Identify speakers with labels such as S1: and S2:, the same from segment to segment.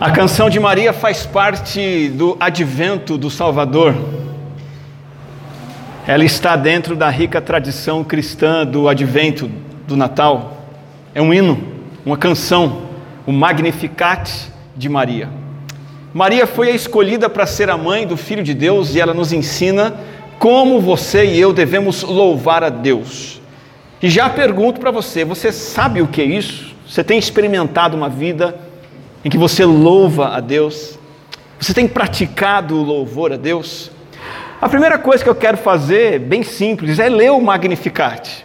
S1: A canção de Maria faz parte do advento do Salvador. Ela está dentro da rica tradição cristã do advento do Natal. É um hino, uma canção, o Magnificat de Maria. Maria foi a escolhida para ser a mãe do Filho de Deus e ela nos ensina como você e eu devemos louvar a Deus. E já pergunto para você: você sabe o que é isso? Você tem experimentado uma vida em que você louva a Deus? Você tem praticado o louvor a Deus? A primeira coisa que eu quero fazer, bem simples, é ler o Magnificat,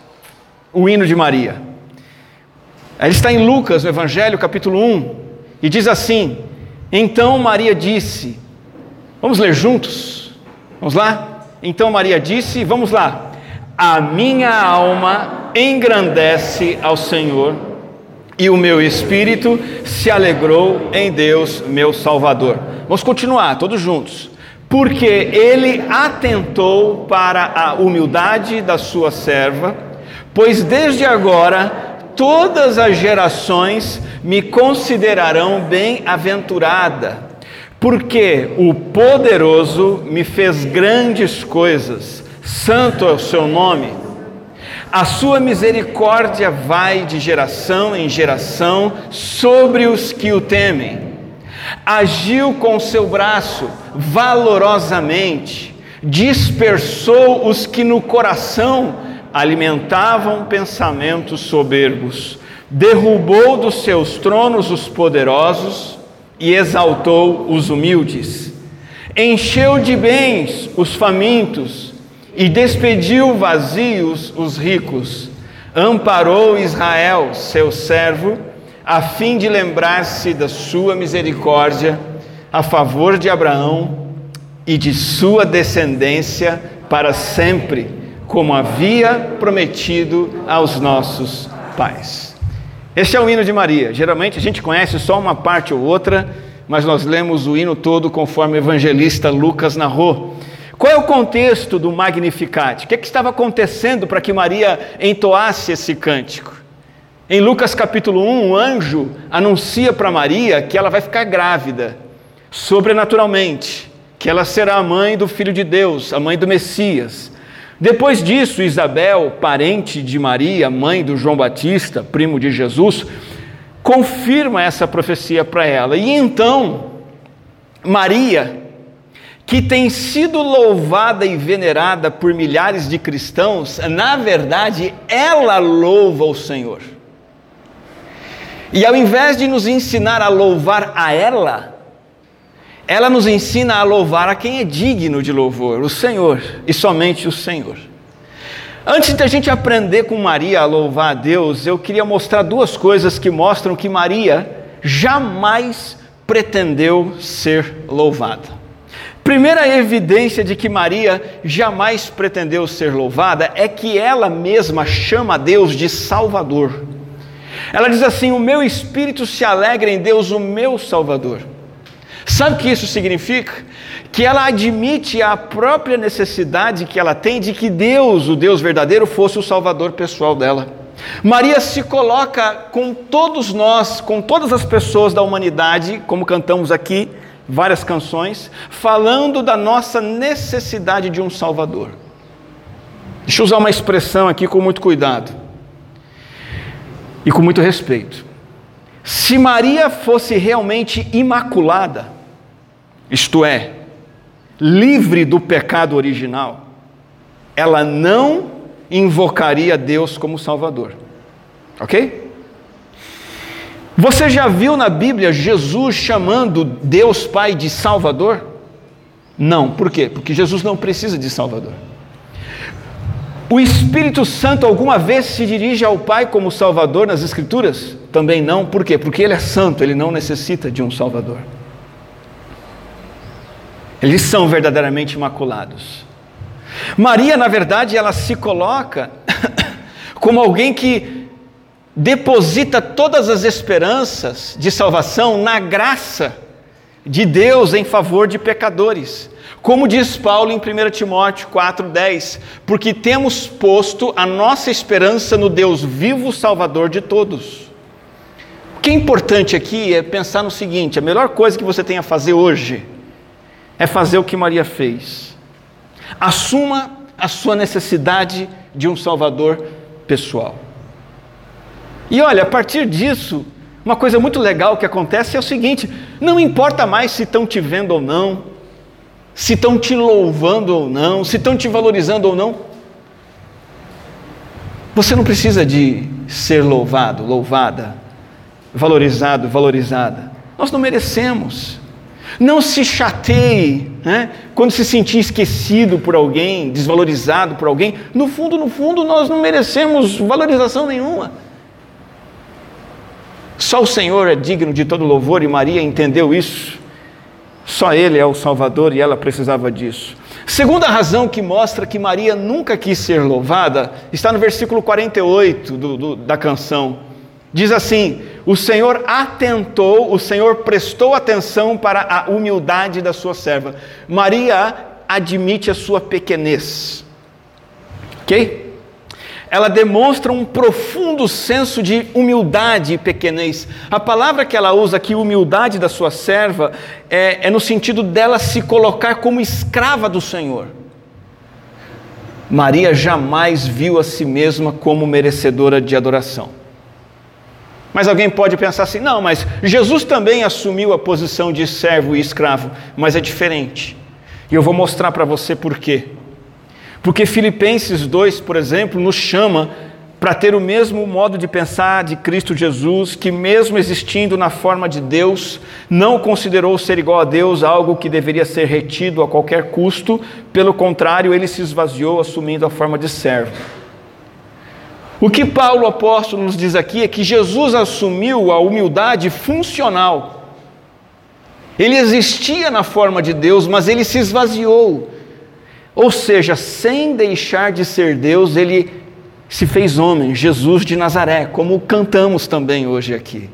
S1: o hino de Maria. Ele está em Lucas, no Evangelho, capítulo 1, e diz assim: Então Maria disse, vamos ler juntos? Vamos lá? Então Maria disse, vamos lá. A minha alma engrandece ao Senhor e o meu espírito se alegrou em Deus, meu Salvador. Vamos continuar, todos juntos. Porque ele atentou para a humildade da sua serva, pois desde agora todas as gerações me considerarão bem-aventurada, porque o poderoso me fez grandes coisas, santo é o seu nome. A sua misericórdia vai de geração em geração sobre os que o temem. Agiu com seu braço valorosamente, dispersou os que no coração alimentavam pensamentos soberbos, derrubou dos seus tronos os poderosos e exaltou os humildes. Encheu de bens os famintos e despediu vazios os ricos, amparou Israel, seu servo, a fim de lembrar-se da sua misericórdia a favor de Abraão e de sua descendência para sempre, como havia prometido aos nossos pais. Este é o hino de Maria. Geralmente a gente conhece só uma parte ou outra, mas nós lemos o hino todo conforme o evangelista Lucas narrou. Qual é o contexto do Magnificat? O que, é que estava acontecendo para que Maria entoasse esse cântico? Em Lucas capítulo 1, um anjo anuncia para Maria que ela vai ficar grávida, sobrenaturalmente, que ela será a mãe do Filho de Deus, a mãe do Messias. Depois disso, Isabel, parente de Maria, mãe do João Batista, primo de Jesus, confirma essa profecia para ela. E então, Maria, que tem sido louvada e venerada por milhares de cristãos, na verdade, ela louva o Senhor. E ao invés de nos ensinar a louvar a ela, ela nos ensina a louvar a quem é digno de louvor, o Senhor, e somente o Senhor. Antes de a gente aprender com Maria a louvar a Deus, eu queria mostrar duas coisas que mostram que Maria jamais pretendeu ser louvada. Primeira evidência de que Maria jamais pretendeu ser louvada é que ela mesma chama a Deus de Salvador. Ela diz assim: O meu espírito se alegra em Deus, o meu Salvador. Sabe o que isso significa? Que ela admite a própria necessidade que ela tem de que Deus, o Deus verdadeiro, fosse o Salvador pessoal dela. Maria se coloca com todos nós, com todas as pessoas da humanidade, como cantamos aqui, várias canções, falando da nossa necessidade de um Salvador. Deixa eu usar uma expressão aqui com muito cuidado e com muito respeito. Se Maria fosse realmente imaculada, isto é, livre do pecado original, ela não invocaria Deus como Salvador. Ok? Você já viu na Bíblia Jesus chamando Deus Pai de Salvador? Não, por quê? Porque Jesus não precisa de Salvador. O Espírito Santo alguma vez se dirige ao Pai como Salvador nas Escrituras? Também não, por quê? Porque Ele é santo, Ele não necessita de um Salvador. Eles são verdadeiramente imaculados. Maria, na verdade, ela se coloca como alguém que deposita todas as esperanças de salvação na graça de Deus em favor de pecadores. Como diz Paulo em 1 Timóteo 4,10: Porque temos posto a nossa esperança no Deus vivo, Salvador de todos. O que é importante aqui é pensar no seguinte: a melhor coisa que você tem a fazer hoje é fazer o que Maria fez. Assuma a sua necessidade de um Salvador pessoal. E olha, a partir disso, uma coisa muito legal que acontece é o seguinte: não importa mais se estão te vendo ou não, se estão te louvando ou não, se estão te valorizando ou não. Você não precisa de ser louvado, louvada, valorizado, valorizada. Nós não merecemos. Não se chateie né? quando se sentir esquecido por alguém, desvalorizado por alguém. No fundo, no fundo, nós não merecemos valorização nenhuma. Só o Senhor é digno de todo louvor e Maria entendeu isso. Só Ele é o Salvador e ela precisava disso. Segunda razão que mostra que Maria nunca quis ser louvada está no versículo 48 do, do, da canção. Diz assim: O Senhor atentou, o Senhor prestou atenção para a humildade da sua serva. Maria admite a sua pequenez. Ok? Ela demonstra um profundo senso de humildade e pequenez. A palavra que ela usa aqui, humildade da sua serva, é, é no sentido dela se colocar como escrava do Senhor. Maria jamais viu a si mesma como merecedora de adoração. Mas alguém pode pensar assim: não, mas Jesus também assumiu a posição de servo e escravo, mas é diferente. E eu vou mostrar para você por quê. Porque Filipenses 2, por exemplo, nos chama para ter o mesmo modo de pensar de Cristo Jesus, que, mesmo existindo na forma de Deus, não considerou ser igual a Deus algo que deveria ser retido a qualquer custo, pelo contrário, ele se esvaziou assumindo a forma de servo. O que Paulo apóstolo nos diz aqui é que Jesus assumiu a humildade funcional. Ele existia na forma de Deus, mas ele se esvaziou ou seja, sem deixar de ser Deus, ele se fez homem, Jesus de Nazaré, como cantamos também hoje aqui.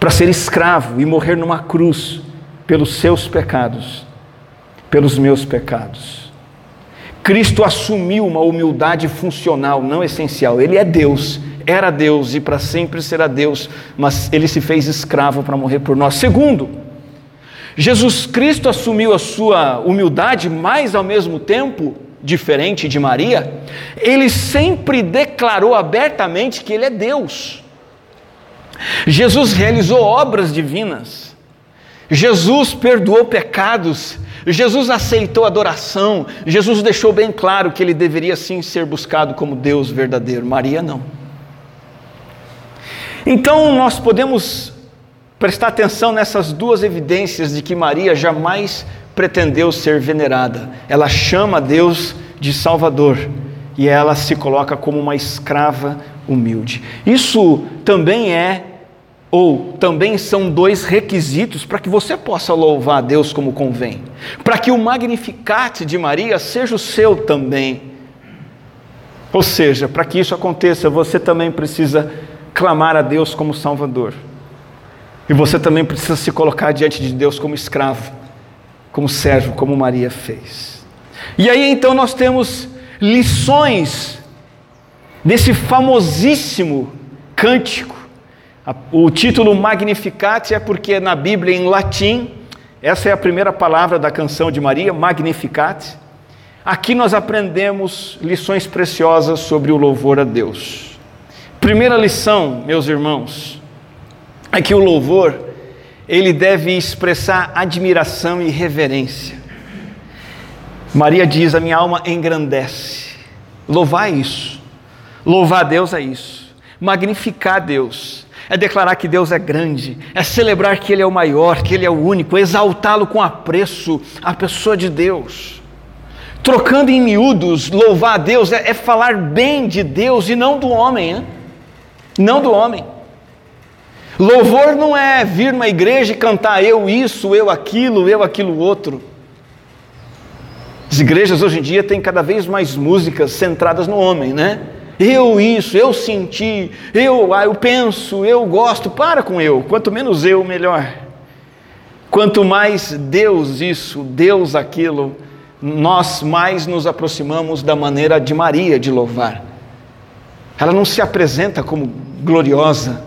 S1: Para ser escravo e morrer numa cruz pelos seus pecados, pelos meus pecados. Cristo assumiu uma humildade funcional, não essencial. Ele é Deus, era Deus e para sempre será Deus, mas ele se fez escravo para morrer por nós. Segundo, Jesus Cristo assumiu a sua humildade, mas ao mesmo tempo, diferente de Maria, ele sempre declarou abertamente que ele é Deus. Jesus realizou obras divinas. Jesus perdoou pecados. Jesus aceitou adoração. Jesus deixou bem claro que ele deveria sim ser buscado como Deus verdadeiro. Maria não. Então nós podemos prestar atenção nessas duas evidências de que Maria jamais pretendeu ser venerada. Ela chama Deus de Salvador e ela se coloca como uma escrava humilde. Isso também é ou também são dois requisitos para que você possa louvar a Deus como convém, para que o Magnificat de Maria seja o seu também. Ou seja, para que isso aconteça, você também precisa clamar a Deus como Salvador. E você também precisa se colocar diante de Deus como escravo, como servo, como Maria fez. E aí então nós temos lições desse famosíssimo cântico. O título Magnificat é porque na Bíblia em latim, essa é a primeira palavra da canção de Maria, Magnificat. Aqui nós aprendemos lições preciosas sobre o louvor a Deus. Primeira lição, meus irmãos, é que o louvor ele deve expressar admiração e reverência. Maria diz: A minha alma engrandece. Louvar é isso. Louvar a Deus é isso. Magnificar Deus é declarar que Deus é grande, é celebrar que Ele é o maior, que Ele é o único, exaltá-lo com apreço, a pessoa de Deus. Trocando em miúdos, louvar a Deus é, é falar bem de Deus e não do homem, hein? não do homem. Louvor não é vir numa igreja e cantar eu isso, eu aquilo, eu aquilo outro. As igrejas hoje em dia têm cada vez mais músicas centradas no homem, né? Eu isso, eu senti, eu, ah, eu penso, eu gosto. Para com eu. Quanto menos eu, melhor. Quanto mais Deus isso, Deus aquilo, nós mais nos aproximamos da maneira de Maria de louvar. Ela não se apresenta como gloriosa.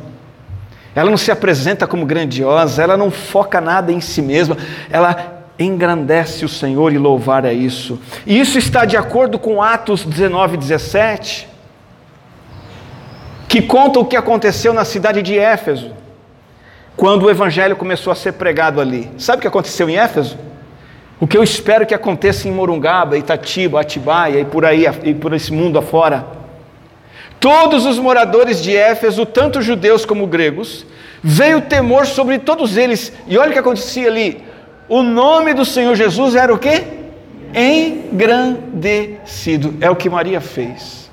S1: Ela não se apresenta como grandiosa, ela não foca nada em si mesma, ela engrandece o Senhor e louvar é isso. E isso está de acordo com Atos 19, 17, que conta o que aconteceu na cidade de Éfeso, quando o evangelho começou a ser pregado ali. Sabe o que aconteceu em Éfeso? O que eu espero que aconteça em Morungaba, Itatiba, Atibaia e por aí, e por esse mundo afora. Todos os moradores de Éfeso, tanto judeus como gregos, veio temor sobre todos eles. E olha o que acontecia ali. O nome do Senhor Jesus era o quê? Engrandecido. É o que Maria fez.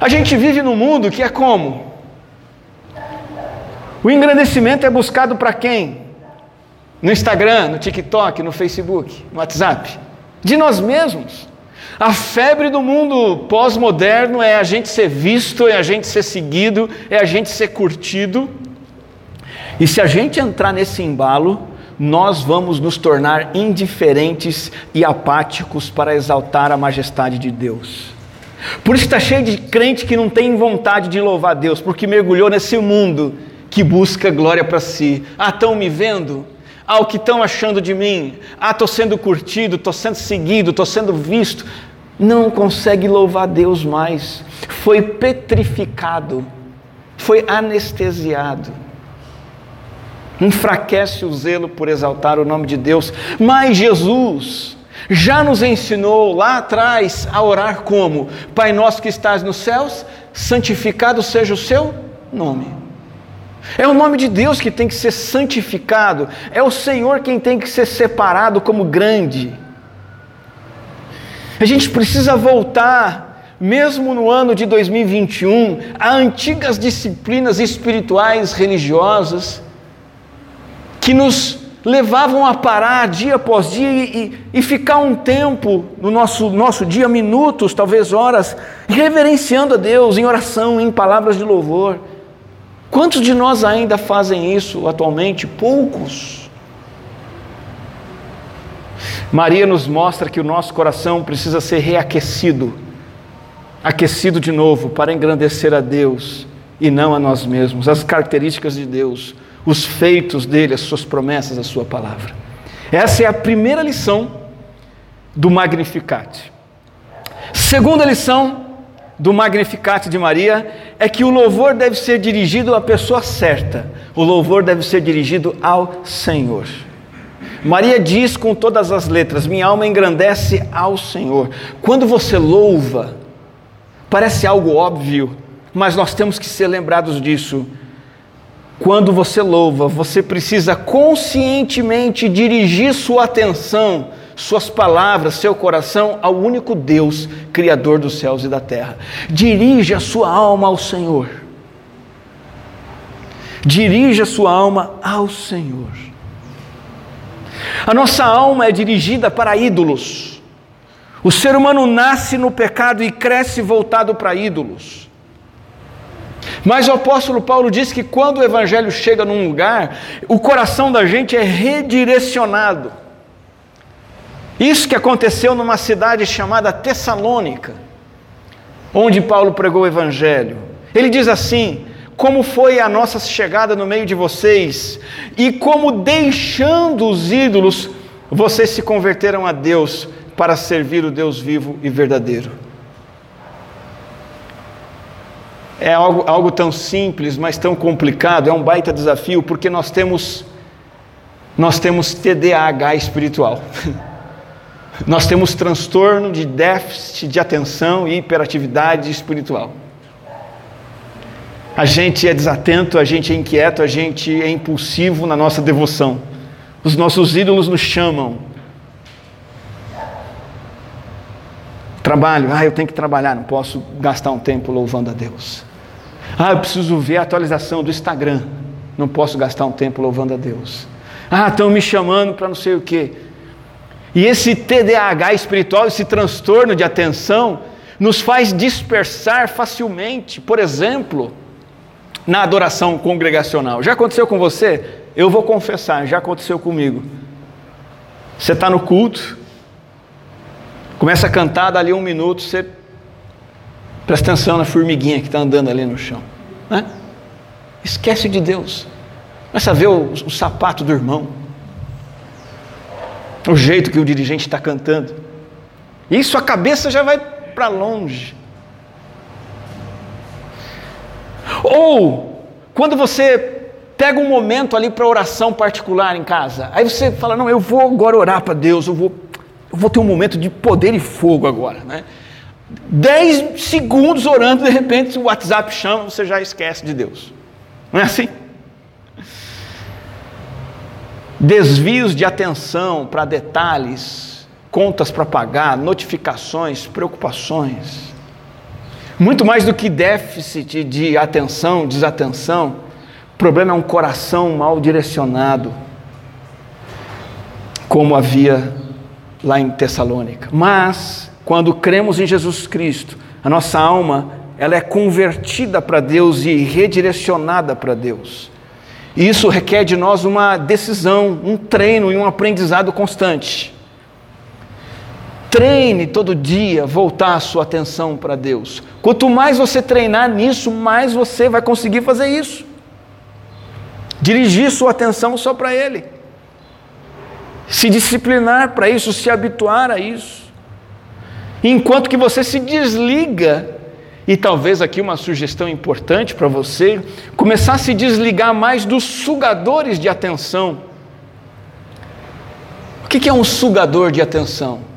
S1: A gente vive num mundo que é como? O engrandecimento é buscado para quem? No Instagram, no TikTok, no Facebook, no WhatsApp. De nós mesmos. A febre do mundo pós-moderno é a gente ser visto, é a gente ser seguido, é a gente ser curtido. E se a gente entrar nesse embalo, nós vamos nos tornar indiferentes e apáticos para exaltar a majestade de Deus. Por isso está cheio de crente que não tem vontade de louvar Deus, porque mergulhou nesse mundo que busca glória para si. Ah, estão me vendo? Ah, o que estão achando de mim? Ah, estou sendo curtido, estou sendo seguido, estou sendo visto. Não consegue louvar Deus mais. Foi petrificado, foi anestesiado enfraquece o zelo por exaltar o nome de Deus. Mas Jesus já nos ensinou lá atrás a orar como: Pai nosso que estás nos céus, santificado seja o seu nome. É o nome de Deus que tem que ser santificado, é o Senhor quem tem que ser separado como grande. A gente precisa voltar, mesmo no ano de 2021, a antigas disciplinas espirituais religiosas que nos levavam a parar dia após dia e, e, ficar um tempo no nosso, nosso dia, minutos, talvez horas, reverenciando a Deus em oração, em palavras de louvor. Quantos de nós ainda fazem isso atualmente? Poucos. Maria nos mostra que o nosso coração precisa ser reaquecido, aquecido de novo para engrandecer a Deus e não a nós mesmos, as características de Deus os feitos dele, as suas promessas, a sua palavra. Essa é a primeira lição do Magnificat. Segunda lição do Magnificat de Maria é que o louvor deve ser dirigido à pessoa certa. O louvor deve ser dirigido ao Senhor. Maria diz com todas as letras: Minha alma engrandece ao Senhor. Quando você louva, parece algo óbvio, mas nós temos que ser lembrados disso. Quando você louva, você precisa conscientemente dirigir sua atenção, suas palavras, seu coração ao único Deus, Criador dos céus e da terra. Dirige a sua alma ao Senhor. Dirige a sua alma ao Senhor. A nossa alma é dirigida para ídolos. O ser humano nasce no pecado e cresce voltado para ídolos. Mas o apóstolo Paulo diz que quando o evangelho chega num lugar, o coração da gente é redirecionado. Isso que aconteceu numa cidade chamada Tessalônica, onde Paulo pregou o evangelho. Ele diz assim: como foi a nossa chegada no meio de vocês, e como deixando os ídolos, vocês se converteram a Deus para servir o Deus vivo e verdadeiro. é algo, algo tão simples, mas tão complicado, é um baita desafio, porque nós temos, nós temos TDAH espiritual. nós temos transtorno de déficit de atenção e hiperatividade espiritual. A gente é desatento, a gente é inquieto, a gente é impulsivo na nossa devoção. Os nossos ídolos nos chamam. Trabalho, ah, eu tenho que trabalhar, não posso gastar um tempo louvando a Deus. Ah, eu preciso ver a atualização do Instagram. Não posso gastar um tempo louvando a Deus. Ah, estão me chamando para não sei o quê. E esse TDAH espiritual, esse transtorno de atenção, nos faz dispersar facilmente. Por exemplo, na adoração congregacional. Já aconteceu com você? Eu vou confessar, já aconteceu comigo. Você está no culto, começa a cantar, dali um minuto, você Presta atenção na formiguinha que está andando ali no chão. Né? Esquece de Deus. Começa a ver o, o sapato do irmão, o jeito que o dirigente está cantando. Isso a cabeça já vai para longe. Ou quando você pega um momento ali para oração particular em casa, aí você fala: Não, eu vou agora orar para Deus, eu vou, eu vou ter um momento de poder e fogo agora. Né? Dez segundos orando, de repente o WhatsApp chama, você já esquece de Deus. Não é assim? Desvios de atenção para detalhes, contas para pagar, notificações, preocupações. Muito mais do que déficit de atenção, desatenção, o problema é um coração mal direcionado, como havia lá em Tessalônica. Mas, quando cremos em Jesus Cristo, a nossa alma ela é convertida para Deus e redirecionada para Deus. E isso requer de nós uma decisão, um treino e um aprendizado constante. Treine todo dia voltar a sua atenção para Deus. Quanto mais você treinar nisso, mais você vai conseguir fazer isso. Dirigir sua atenção só para Ele. Se disciplinar para isso, se habituar a isso. Enquanto que você se desliga, e talvez aqui uma sugestão importante para você, começar a se desligar mais dos sugadores de atenção. O que é um sugador de atenção?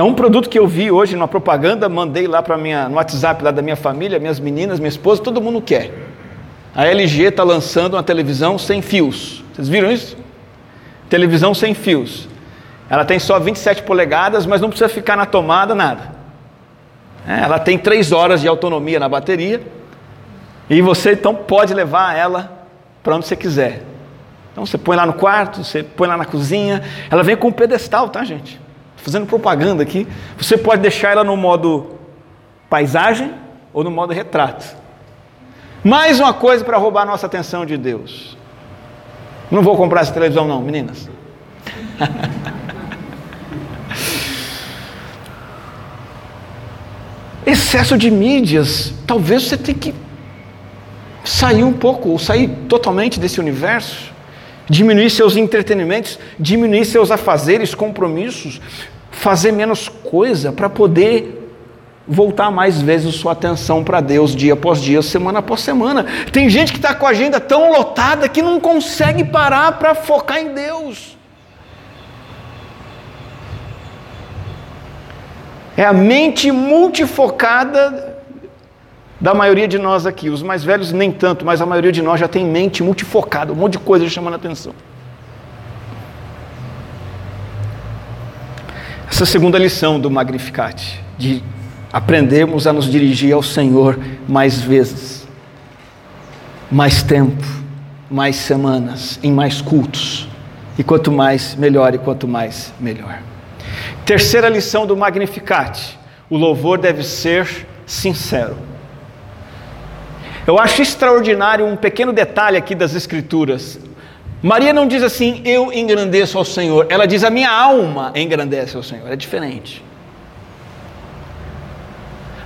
S1: É um produto que eu vi hoje numa propaganda, mandei lá para minha no WhatsApp lá da minha família, minhas meninas, minha esposa, todo mundo quer. A LG está lançando uma televisão sem fios. Vocês viram isso? Televisão sem fios. Ela tem só 27 polegadas, mas não precisa ficar na tomada nada. É, ela tem 3 horas de autonomia na bateria. E você então pode levar ela para onde você quiser. Então você põe lá no quarto, você põe lá na cozinha. Ela vem com um pedestal, tá, gente? Fazendo propaganda aqui. Você pode deixar ela no modo paisagem ou no modo retrato. Mais uma coisa para roubar a nossa atenção de Deus. Não vou comprar essa televisão, não, meninas. Excesso de mídias. Talvez você tenha que sair um pouco, ou sair totalmente desse universo diminuir seus entretenimentos, diminuir seus afazeres, compromissos, fazer menos coisa para poder voltar mais vezes sua atenção para Deus dia após dia, semana após semana. Tem gente que está com a agenda tão lotada que não consegue parar para focar em Deus. É a mente multifocada da maioria de nós aqui. Os mais velhos nem tanto, mas a maioria de nós já tem mente multifocada, um monte de coisa chamando a atenção. Essa segunda lição do Magnificat, de aprendermos a nos dirigir ao Senhor mais vezes, mais tempo, mais semanas, em mais cultos. E quanto mais, melhor, e quanto mais, melhor. Terceira lição do Magnificat: o louvor deve ser sincero. Eu acho extraordinário um pequeno detalhe aqui das Escrituras. Maria não diz assim, eu engrandeço ao Senhor. Ela diz, a minha alma engrandece ao Senhor. É diferente.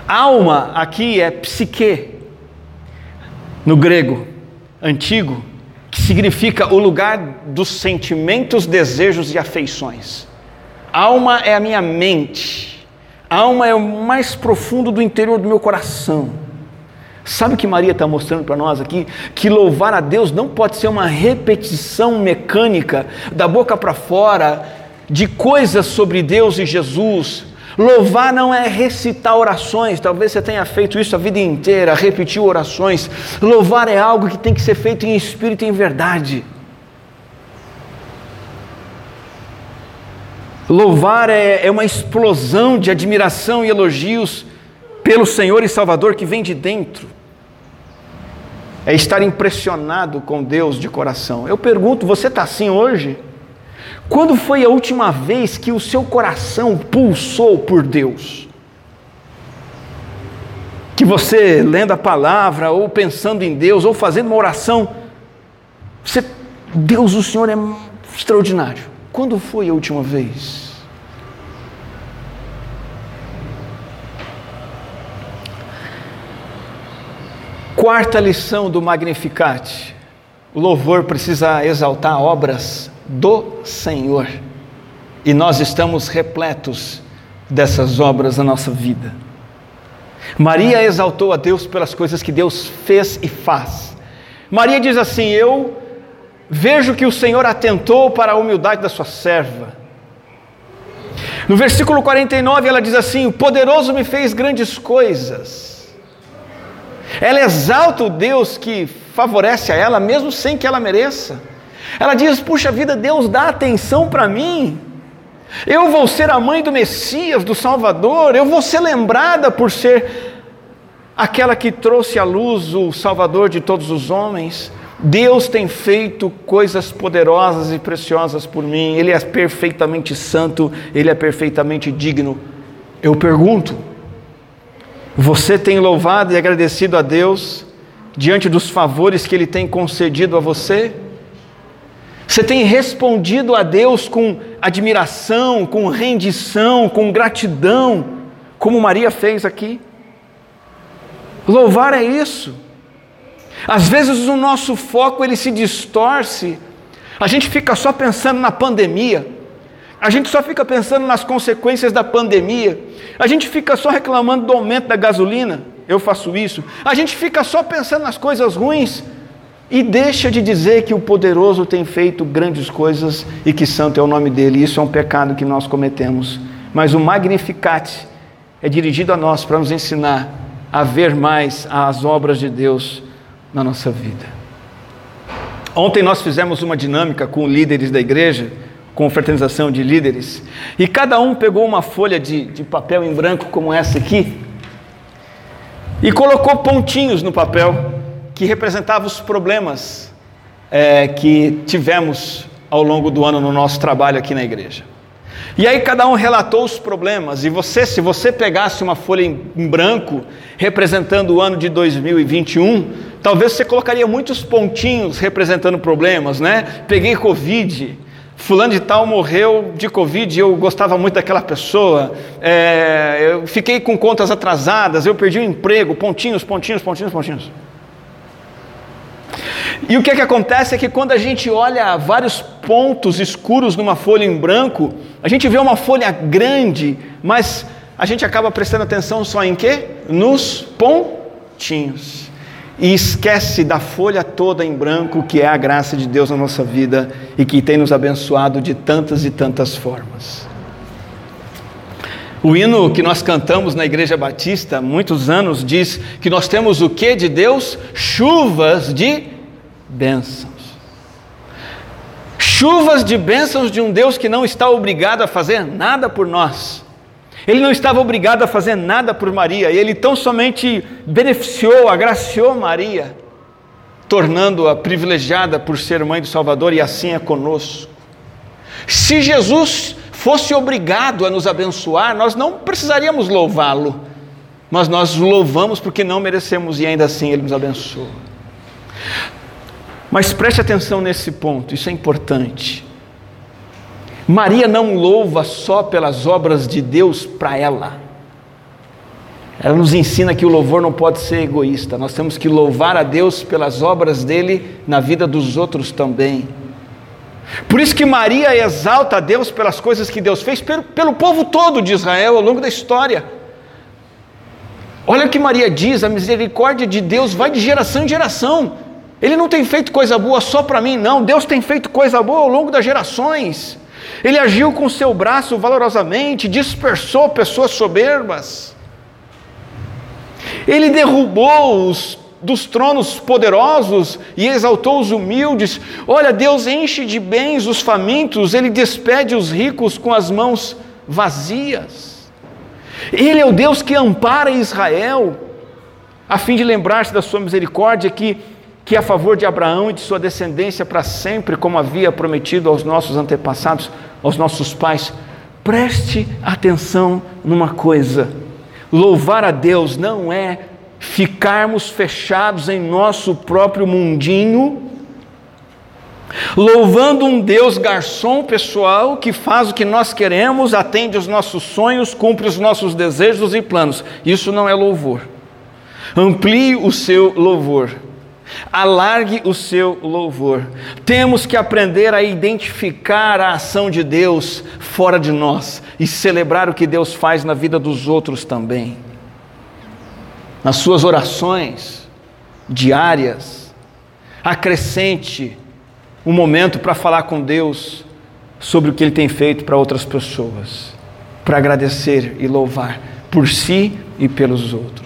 S1: Alma aqui é psique, no grego antigo, que significa o lugar dos sentimentos, desejos e afeições. Alma é a minha mente. Alma é o mais profundo do interior do meu coração. Sabe o que Maria está mostrando para nós aqui? Que louvar a Deus não pode ser uma repetição mecânica, da boca para fora, de coisas sobre Deus e Jesus. Louvar não é recitar orações, talvez você tenha feito isso a vida inteira, repetiu orações. Louvar é algo que tem que ser feito em espírito e em verdade. Louvar é, é uma explosão de admiração e elogios pelo Senhor e Salvador que vem de dentro. É estar impressionado com Deus de coração. Eu pergunto, você está assim hoje? Quando foi a última vez que o seu coração pulsou por Deus? Que você, lendo a palavra, ou pensando em Deus, ou fazendo uma oração, você, Deus, o Senhor é extraordinário. Quando foi a última vez? Quarta lição do Magnificat: o louvor precisa exaltar obras do Senhor, e nós estamos repletos dessas obras na nossa vida. Maria exaltou a Deus pelas coisas que Deus fez e faz. Maria diz assim: Eu vejo que o Senhor atentou para a humildade da sua serva. No versículo 49 ela diz assim: O poderoso me fez grandes coisas. Ela exalta o Deus que favorece a ela, mesmo sem que ela mereça. Ela diz: Puxa vida, Deus dá atenção para mim. Eu vou ser a mãe do Messias, do Salvador, eu vou ser lembrada por ser aquela que trouxe à luz o Salvador de todos os homens. Deus tem feito coisas poderosas e preciosas por mim, Ele é perfeitamente santo, Ele é perfeitamente digno. Eu pergunto, você tem louvado e agradecido a Deus diante dos favores que Ele tem concedido a você? Você tem respondido a Deus com admiração, com rendição, com gratidão, como Maria fez aqui? Louvar é isso. Às vezes o nosso foco ele se distorce. A gente fica só pensando na pandemia. A gente só fica pensando nas consequências da pandemia. A gente fica só reclamando do aumento da gasolina. Eu faço isso. A gente fica só pensando nas coisas ruins e deixa de dizer que o poderoso tem feito grandes coisas e que santo é o nome dele. Isso é um pecado que nós cometemos. Mas o Magnificat é dirigido a nós para nos ensinar a ver mais as obras de Deus na nossa vida. Ontem nós fizemos uma dinâmica com líderes da igreja, com fraternização de líderes, e cada um pegou uma folha de, de papel em branco, como essa aqui, e colocou pontinhos no papel que representavam os problemas é, que tivemos ao longo do ano no nosso trabalho aqui na igreja. E aí cada um relatou os problemas, e você, se você pegasse uma folha em branco representando o ano de 2021, talvez você colocaria muitos pontinhos representando problemas, né? Peguei Covid, fulano de tal morreu de Covid, eu gostava muito daquela pessoa, é, eu fiquei com contas atrasadas, eu perdi o emprego, pontinhos, pontinhos, pontinhos, pontinhos. E o que, é que acontece é que quando a gente olha vários pontos escuros numa folha em branco, a gente vê uma folha grande, mas a gente acaba prestando atenção só em quê? Nos pontinhos. E esquece da folha toda em branco, que é a graça de Deus na nossa vida e que tem nos abençoado de tantas e tantas formas. O hino que nós cantamos na Igreja Batista há muitos anos diz que nós temos o que de Deus? Chuvas de bênçãos. Chuvas de bênçãos de um Deus que não está obrigado a fazer nada por nós. Ele não estava obrigado a fazer nada por Maria, ele tão somente beneficiou, agraciou Maria, tornando-a privilegiada por ser mãe do Salvador, e assim é conosco. Se Jesus fosse obrigado a nos abençoar, nós não precisaríamos louvá-lo, mas nós louvamos porque não merecemos e ainda assim ele nos abençoa. Mas preste atenção nesse ponto, isso é importante. Maria não louva só pelas obras de Deus para ela. Ela nos ensina que o louvor não pode ser egoísta, nós temos que louvar a Deus pelas obras dele na vida dos outros também. Por isso que Maria exalta a Deus pelas coisas que Deus fez pelo, pelo povo todo de Israel ao longo da história. Olha o que Maria diz: a misericórdia de Deus vai de geração em geração. Ele não tem feito coisa boa só para mim, não. Deus tem feito coisa boa ao longo das gerações. Ele agiu com seu braço valorosamente, dispersou pessoas soberbas. Ele derrubou os dos tronos poderosos e exaltou os humildes. Olha, Deus enche de bens os famintos, ele despede os ricos com as mãos vazias. Ele é o Deus que ampara Israel, a fim de lembrar-se da sua misericórdia que que é a favor de Abraão e de sua descendência para sempre, como havia prometido aos nossos antepassados, aos nossos pais. Preste atenção numa coisa: louvar a Deus não é ficarmos fechados em nosso próprio mundinho, louvando um Deus garçom pessoal que faz o que nós queremos, atende os nossos sonhos, cumpre os nossos desejos e planos. Isso não é louvor. Amplie o seu louvor. Alargue o seu louvor. Temos que aprender a identificar a ação de Deus fora de nós e celebrar o que Deus faz na vida dos outros também. Nas suas orações diárias, acrescente um momento para falar com Deus sobre o que Ele tem feito para outras pessoas, para agradecer e louvar por si e pelos outros.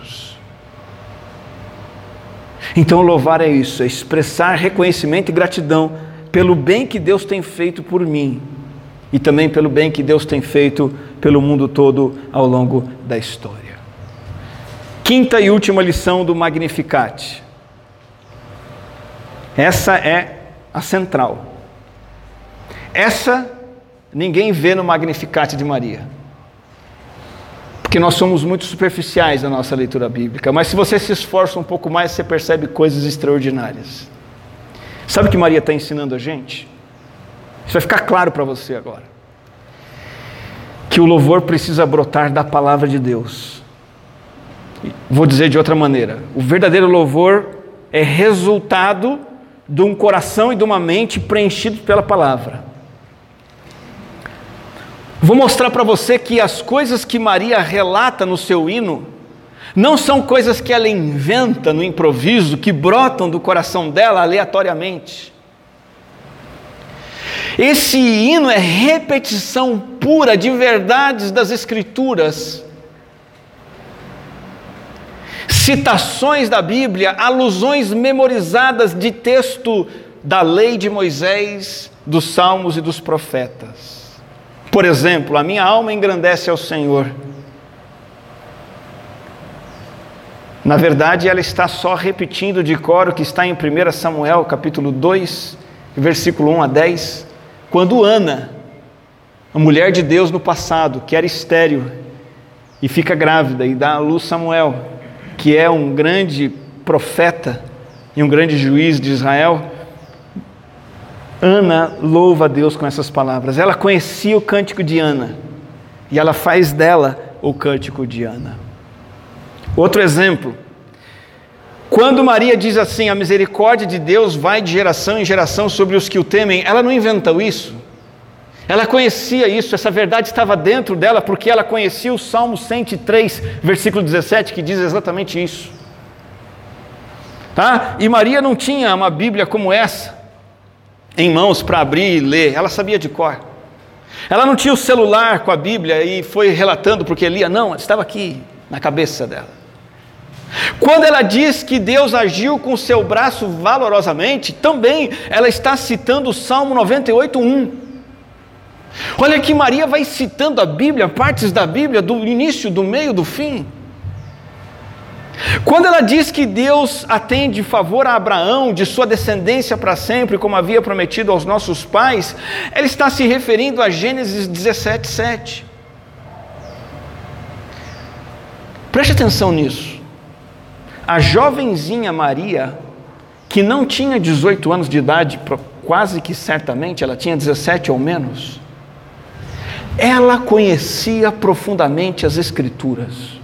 S1: Então, louvar é isso, é expressar reconhecimento e gratidão pelo bem que Deus tem feito por mim e também pelo bem que Deus tem feito pelo mundo todo ao longo da história. Quinta e última lição do Magnificat. Essa é a central. Essa ninguém vê no Magnificat de Maria. Porque nós somos muito superficiais na nossa leitura bíblica, mas se você se esforça um pouco mais, você percebe coisas extraordinárias. Sabe o que Maria está ensinando a gente? Isso vai ficar claro para você agora. Que o louvor precisa brotar da palavra de Deus. Vou dizer de outra maneira: o verdadeiro louvor é resultado de um coração e de uma mente preenchidos pela palavra. Vou mostrar para você que as coisas que Maria relata no seu hino não são coisas que ela inventa no improviso, que brotam do coração dela aleatoriamente. Esse hino é repetição pura de verdades das Escrituras citações da Bíblia, alusões memorizadas de texto da lei de Moisés, dos salmos e dos profetas. Por exemplo, a minha alma engrandece ao Senhor. Na verdade, ela está só repetindo de cor o que está em 1 Samuel, capítulo 2, versículo 1 a 10, quando Ana, a mulher de Deus no passado, que era estéril e fica grávida e dá à luz Samuel, que é um grande profeta e um grande juiz de Israel, Ana louva a Deus com essas palavras. Ela conhecia o cântico de Ana e ela faz dela o cântico de Ana. Outro exemplo, quando Maria diz assim: a misericórdia de Deus vai de geração em geração sobre os que o temem, ela não inventou isso. Ela conhecia isso, essa verdade estava dentro dela, porque ela conhecia o Salmo 103, versículo 17, que diz exatamente isso. Tá? E Maria não tinha uma Bíblia como essa em mãos para abrir e ler, ela sabia de cor. Ela não tinha o celular com a Bíblia e foi relatando porque lia, não, estava aqui na cabeça dela. Quando ela diz que Deus agiu com seu braço valorosamente, também ela está citando o Salmo 98, 1. Olha que Maria vai citando a Bíblia, partes da Bíblia, do início, do meio, do fim. Quando ela diz que Deus atende favor a Abraão, de sua descendência para sempre, como havia prometido aos nossos pais, ela está se referindo a Gênesis 17, 7. Preste atenção nisso. A jovenzinha Maria, que não tinha 18 anos de idade, quase que certamente ela tinha 17 ou menos, ela conhecia profundamente as Escrituras.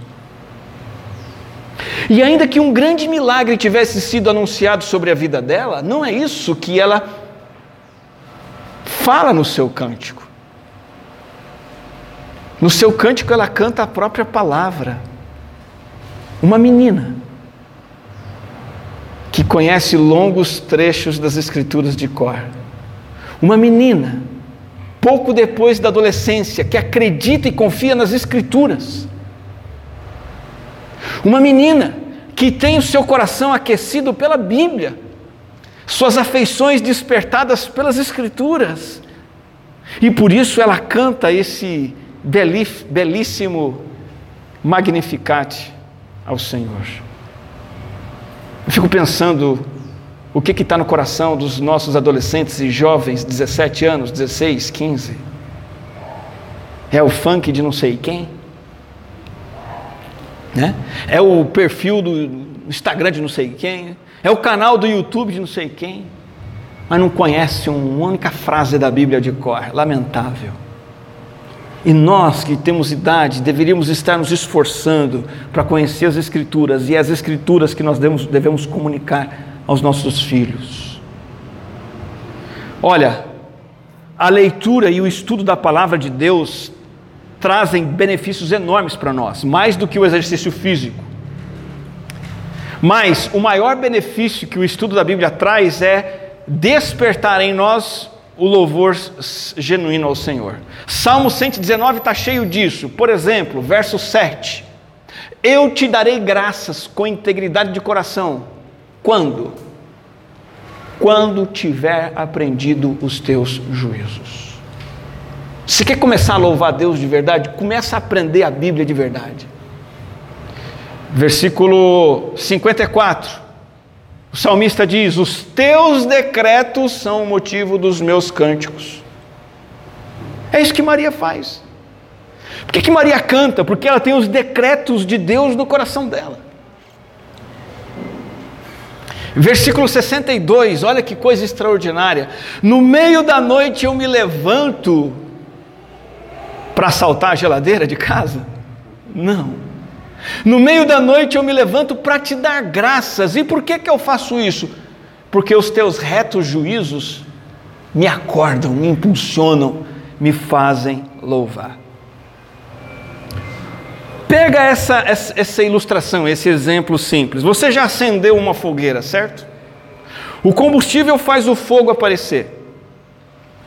S1: E ainda que um grande milagre tivesse sido anunciado sobre a vida dela, não é isso que ela fala no seu cântico. No seu cântico ela canta a própria palavra. Uma menina que conhece longos trechos das Escrituras de cor. Uma menina pouco depois da adolescência, que acredita e confia nas Escrituras. Uma menina que tem o seu coração aquecido pela Bíblia, suas afeições despertadas pelas Escrituras, e por isso ela canta esse belíssimo Magnificat ao Senhor. Eu fico pensando o que está no coração dos nossos adolescentes e jovens, 17 anos, 16, 15? É o funk de não sei quem? Né? É o perfil do Instagram de não sei quem? É o canal do YouTube de não sei quem? Mas não conhece uma única frase da Bíblia de cor. Lamentável. E nós que temos idade deveríamos estar nos esforçando para conhecer as Escrituras e as Escrituras que nós devemos, devemos comunicar aos nossos filhos. Olha, a leitura e o estudo da palavra de Deus trazem benefícios enormes para nós, mais do que o exercício físico. Mas o maior benefício que o estudo da Bíblia traz é despertar em nós o louvor genuíno ao Senhor. Salmo 119 está cheio disso. Por exemplo, verso 7. Eu te darei graças com integridade de coração. Quando? Quando tiver aprendido os teus juízos. Você quer começar a louvar Deus de verdade? Começa a aprender a Bíblia de verdade. Versículo 54. O salmista diz: Os teus decretos são o motivo dos meus cânticos. É isso que Maria faz. Por que, que Maria canta? Porque ela tem os decretos de Deus no coração dela. Versículo 62, olha que coisa extraordinária. No meio da noite eu me levanto para assaltar a geladeira de casa? Não. No meio da noite eu me levanto para te dar graças. E por que, que eu faço isso? Porque os teus retos juízos me acordam, me impulsionam, me fazem louvar. Pega essa, essa, ilustração, esse exemplo simples. Você já acendeu uma fogueira, certo? O combustível faz o fogo aparecer.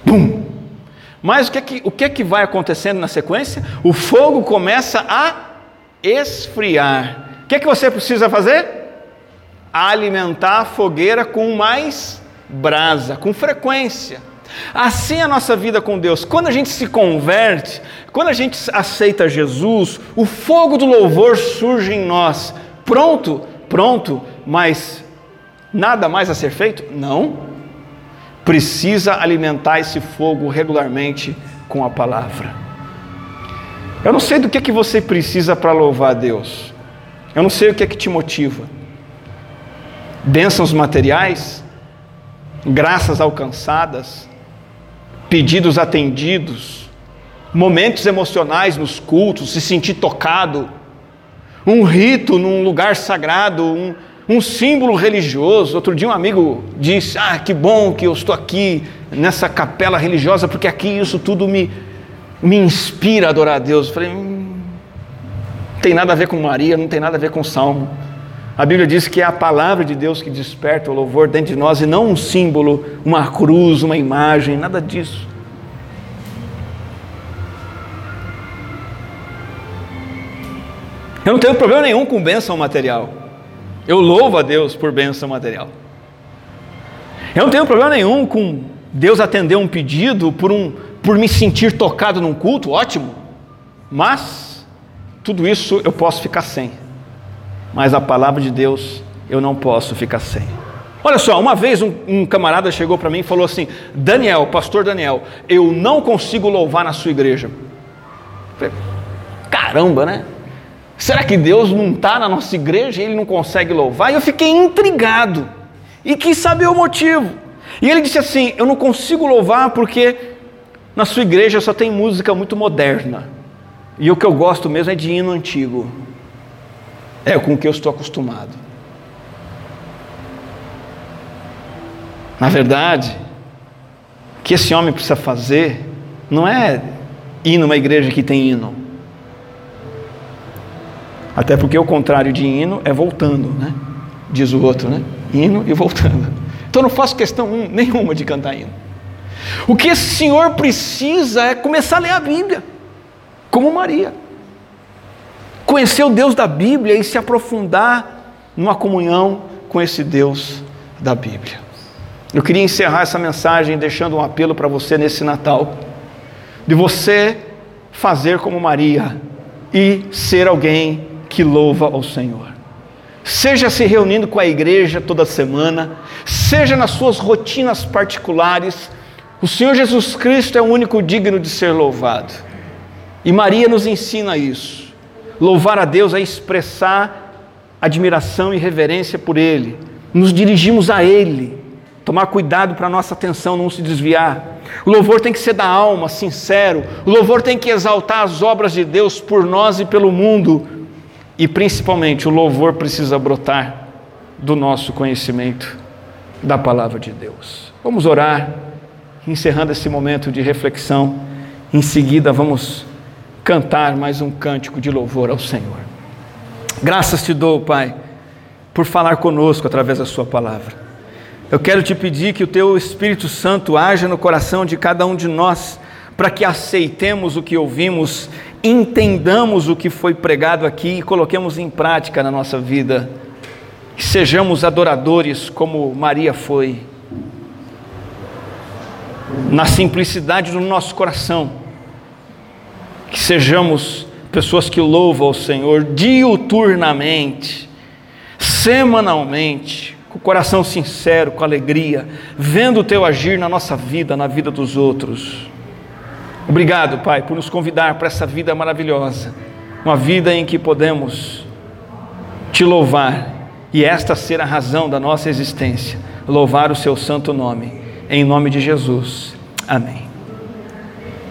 S1: Bum! Mas o que, é que, o que, é que vai acontecendo na sequência? O fogo começa a esfriar. O que, é que você precisa fazer? Alimentar a fogueira com mais brasa, com frequência. Assim é a nossa vida com Deus. Quando a gente se converte, quando a gente aceita Jesus, o fogo do louvor surge em nós. Pronto, pronto, mas nada mais a ser feito? Não. Precisa alimentar esse fogo regularmente com a palavra. Eu não sei do que, que você precisa para louvar a Deus. Eu não sei o que é que te motiva. Bênçãos materiais, graças alcançadas, pedidos atendidos, momentos emocionais nos cultos, se sentir tocado, um rito num lugar sagrado, um, um símbolo religioso. Outro dia um amigo disse: Ah, que bom que eu estou aqui nessa capela religiosa, porque aqui isso tudo me, me inspira a adorar a Deus. Eu falei, hum, tem nada a ver com Maria, não tem nada a ver com Salmo. A Bíblia diz que é a palavra de Deus que desperta o louvor dentro de nós e não um símbolo, uma cruz, uma imagem, nada disso. Eu não tenho problema nenhum com bênção material. Eu louvo a Deus por bênção material. Eu não tenho problema nenhum com Deus atender um pedido por um por me sentir tocado num culto, ótimo. Mas tudo isso eu posso ficar sem. Mas a palavra de Deus eu não posso ficar sem. Olha só, uma vez um, um camarada chegou para mim e falou assim: Daniel, pastor Daniel, eu não consigo louvar na sua igreja. Caramba, né? Será que Deus não está na nossa igreja e ele não consegue louvar? E eu fiquei intrigado e quis saber o motivo. E ele disse assim: Eu não consigo louvar porque na sua igreja só tem música muito moderna. E o que eu gosto mesmo é de hino antigo. É com o que eu estou acostumado. Na verdade, o que esse homem precisa fazer não é ir numa igreja que tem hino. Até porque o contrário de hino é voltando, né? Diz o outro, né? Hino e voltando. Então não faço questão nenhuma de cantar hino. O que esse senhor precisa é começar a ler a Bíblia, como Maria. Conhecer o Deus da Bíblia e se aprofundar numa comunhão com esse Deus da Bíblia. Eu queria encerrar essa mensagem deixando um apelo para você nesse Natal, de você fazer como Maria e ser alguém que louva ao Senhor. Seja se reunindo com a igreja toda semana, seja nas suas rotinas particulares, o Senhor Jesus Cristo é o único digno de ser louvado. E Maria nos ensina isso. Louvar a Deus é expressar admiração e reverência por Ele. Nos dirigimos a Ele tomar cuidado para a nossa atenção não se desviar. O louvor tem que ser da alma, sincero. O louvor tem que exaltar as obras de Deus por nós e pelo mundo. E principalmente, o louvor precisa brotar do nosso conhecimento da palavra de Deus. Vamos orar, encerrando esse momento de reflexão. Em seguida, vamos cantar mais um cântico de louvor ao Senhor. Graças te dou, Pai, por falar conosco através da Sua palavra. Eu quero te pedir que o Teu Espírito Santo haja no coração de cada um de nós, para que aceitemos o que ouvimos, entendamos o que foi pregado aqui e coloquemos em prática na nossa vida. Que sejamos adoradores como Maria foi, na simplicidade do nosso coração. Que sejamos pessoas que louvam ao Senhor diuturnamente, semanalmente, com o coração sincero, com alegria, vendo o teu agir na nossa vida, na vida dos outros. Obrigado, Pai, por nos convidar para essa vida maravilhosa, uma vida em que podemos te louvar e esta ser a razão da nossa existência, louvar o seu santo nome, em nome de Jesus. Amém.